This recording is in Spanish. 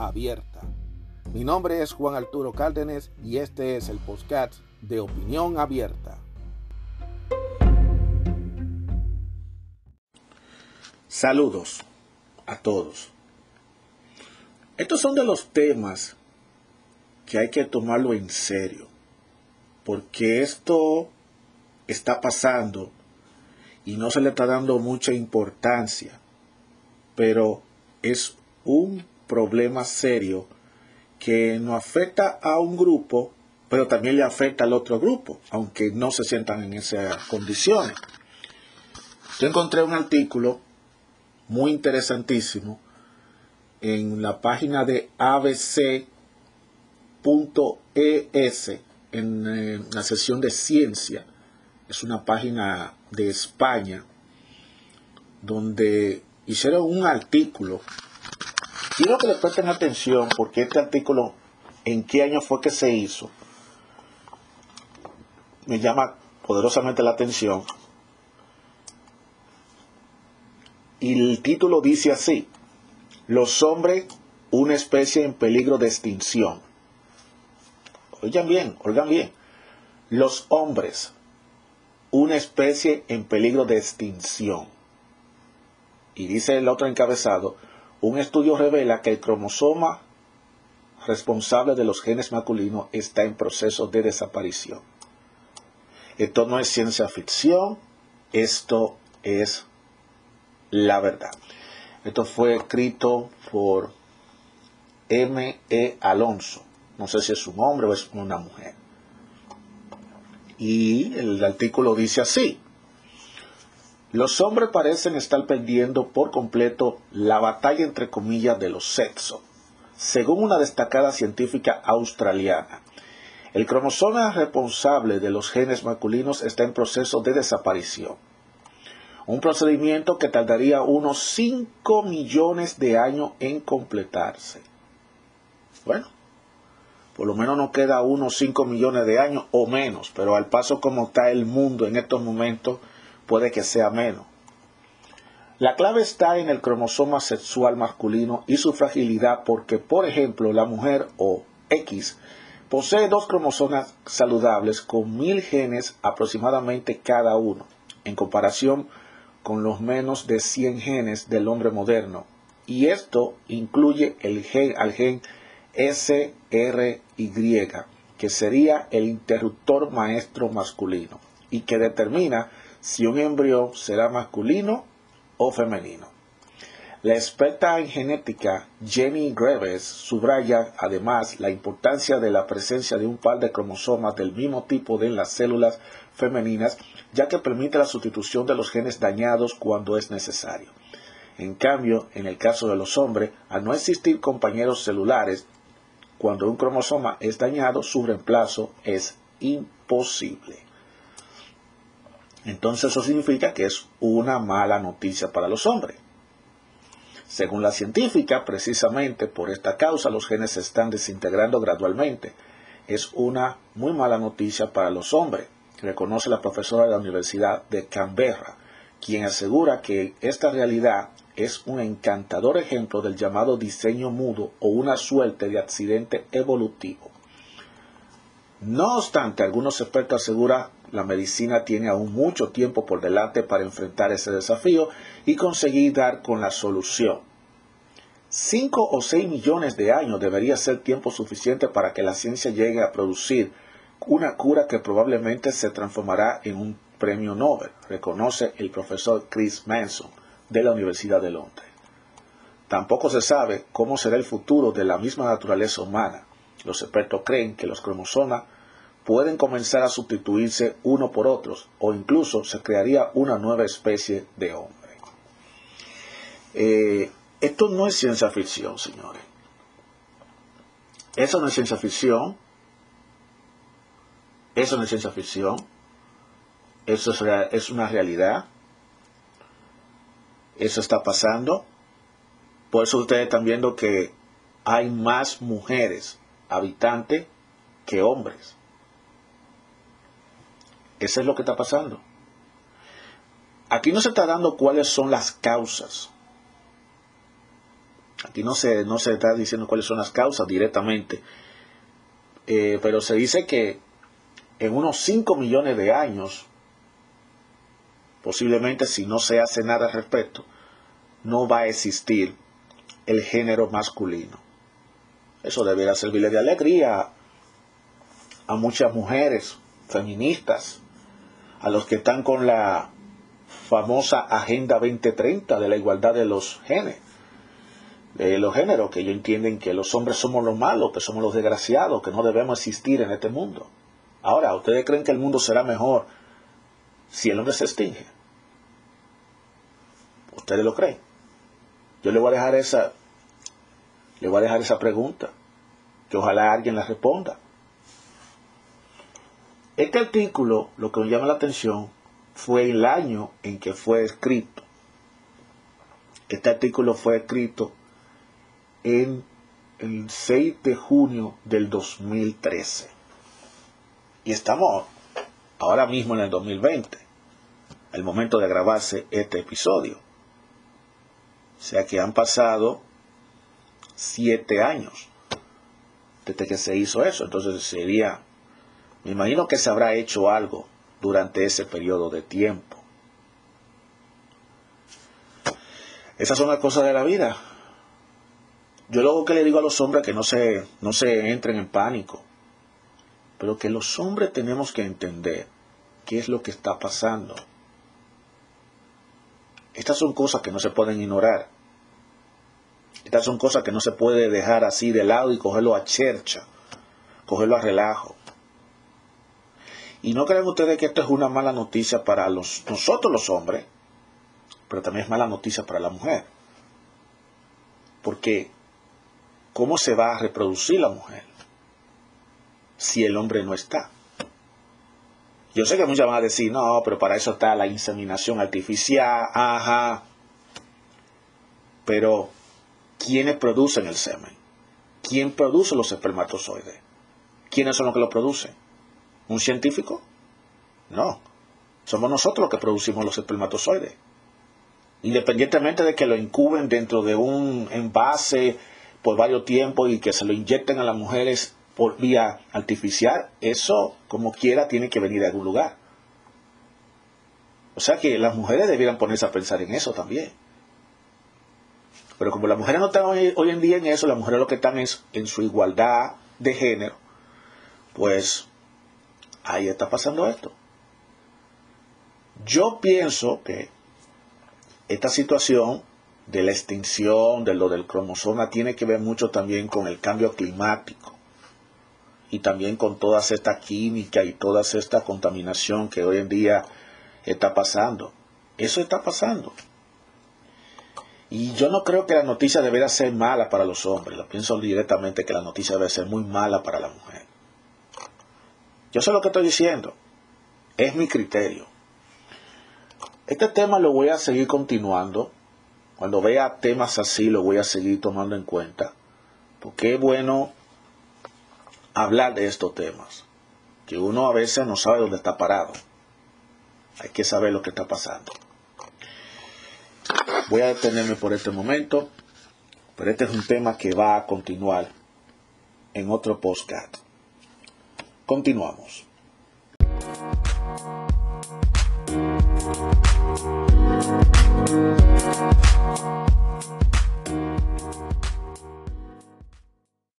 abierta. Mi nombre es Juan Arturo Cárdenas y este es el podcast de Opinión Abierta. Saludos a todos. Estos son de los temas que hay que tomarlo en serio, porque esto está pasando y no se le está dando mucha importancia, pero es un problema serio que nos afecta a un grupo, pero también le afecta al otro grupo, aunque no se sientan en esas condiciones. Yo encontré un artículo muy interesantísimo en la página de abc.es en, en la sesión de ciencia. Es una página de España donde hicieron un artículo Quiero que le presten atención porque este artículo, ¿en qué año fue que se hizo? Me llama poderosamente la atención. Y el título dice así, los hombres, una especie en peligro de extinción. Oigan bien, oigan bien. Los hombres, una especie en peligro de extinción. Y dice el otro encabezado, un estudio revela que el cromosoma responsable de los genes masculinos está en proceso de desaparición. Esto no es ciencia ficción, esto es la verdad. Esto fue escrito por M. E. Alonso. No sé si es un hombre o es una mujer. Y el artículo dice así. Los hombres parecen estar perdiendo por completo la batalla entre comillas de los sexos, según una destacada científica australiana. El cromosoma responsable de los genes masculinos está en proceso de desaparición. Un procedimiento que tardaría unos 5 millones de años en completarse. Bueno, por lo menos nos queda unos 5 millones de años o menos, pero al paso como está el mundo en estos momentos, puede que sea menos. La clave está en el cromosoma sexual masculino y su fragilidad porque, por ejemplo, la mujer o X posee dos cromosomas saludables con mil genes aproximadamente cada uno, en comparación con los menos de 100 genes del hombre moderno. Y esto incluye el gen, al gen SRY, que sería el interruptor maestro masculino, y que determina si un embrión será masculino o femenino. La experta en genética Jenny Greves subraya además la importancia de la presencia de un par de cromosomas del mismo tipo en las células femeninas, ya que permite la sustitución de los genes dañados cuando es necesario. En cambio, en el caso de los hombres, al no existir compañeros celulares, cuando un cromosoma es dañado, su reemplazo es imposible entonces eso significa que es una mala noticia para los hombres. Según la científica, precisamente por esta causa los genes se están desintegrando gradualmente. Es una muy mala noticia para los hombres, reconoce la profesora de la Universidad de Canberra, quien asegura que esta realidad es un encantador ejemplo del llamado diseño mudo o una suerte de accidente evolutivo. No obstante, algunos expertos aseguran la medicina tiene aún mucho tiempo por delante para enfrentar ese desafío y conseguir dar con la solución. Cinco o seis millones de años debería ser tiempo suficiente para que la ciencia llegue a producir una cura que probablemente se transformará en un premio Nobel, reconoce el profesor Chris Manson de la Universidad de Londres. Tampoco se sabe cómo será el futuro de la misma naturaleza humana. Los expertos creen que los cromosomas pueden comenzar a sustituirse uno por otros o incluso se crearía una nueva especie de hombre. Eh, esto no es ciencia ficción, señores. Eso no es ciencia ficción. Eso no es ciencia ficción. Eso es, es una realidad. Eso está pasando. Por eso ustedes están viendo que hay más mujeres habitantes que hombres. Eso es lo que está pasando. Aquí no se está dando cuáles son las causas. Aquí no se, no se está diciendo cuáles son las causas directamente. Eh, pero se dice que en unos 5 millones de años, posiblemente si no se hace nada al respecto, no va a existir el género masculino. Eso debería servirle de alegría a muchas mujeres feministas, a los que están con la famosa Agenda 2030 de la igualdad de los genes, de los géneros, que ellos entienden que los hombres somos los malos, que somos los desgraciados, que no debemos existir en este mundo. Ahora, ¿ustedes creen que el mundo será mejor si el hombre se extingue? ¿Ustedes lo creen? Yo le voy a dejar esa, le voy a dejar esa pregunta, que ojalá alguien la responda. Este artículo, lo que me llama la atención, fue el año en que fue escrito. Este artículo fue escrito en el 6 de junio del 2013. Y estamos ahora mismo en el 2020, el momento de grabarse este episodio. O sea que han pasado siete años desde que se hizo eso. Entonces sería, me imagino que se habrá hecho algo durante ese periodo de tiempo. Esas son las cosas de la vida. Yo luego que le digo a los hombres que no se, no se entren en pánico pero que los hombres tenemos que entender qué es lo que está pasando. Estas son cosas que no se pueden ignorar. Estas son cosas que no se puede dejar así de lado y cogerlo a chercha, cogerlo a relajo. Y no crean ustedes que esto es una mala noticia para los, nosotros los hombres, pero también es mala noticia para la mujer. Porque, ¿cómo se va a reproducir la mujer? si el hombre no está. Yo sé que muchos van a decir, no, pero para eso está la inseminación artificial, ajá. Pero, ¿quiénes producen el semen? ¿Quién produce los espermatozoides? ¿Quiénes son los que lo producen? ¿Un científico? No. Somos nosotros los que producimos los espermatozoides. Independientemente de que lo incuben dentro de un envase por varios tiempos y que se lo inyecten a las mujeres por vía artificial, eso como quiera tiene que venir de algún lugar. O sea que las mujeres debieran ponerse a pensar en eso también. Pero como las mujeres no están hoy, en día en eso, las mujeres lo que están es en su igualdad de género, pues ahí está pasando esto. Yo pienso que esta situación de la extinción, de lo del cromosoma, tiene que ver mucho también con el cambio climático y también con toda esta química y toda esta contaminación que hoy en día está pasando. Eso está pasando. Y yo no creo que la noticia debería ser mala para los hombres. Lo pienso directamente que la noticia debe ser muy mala para la mujer. Yo sé lo que estoy diciendo. Es mi criterio. Este tema lo voy a seguir continuando. Cuando vea temas así lo voy a seguir tomando en cuenta. Porque es bueno hablar de estos temas, que uno a veces no sabe dónde está parado. Hay que saber lo que está pasando. Voy a detenerme por este momento, pero este es un tema que va a continuar en otro postcard. Continuamos.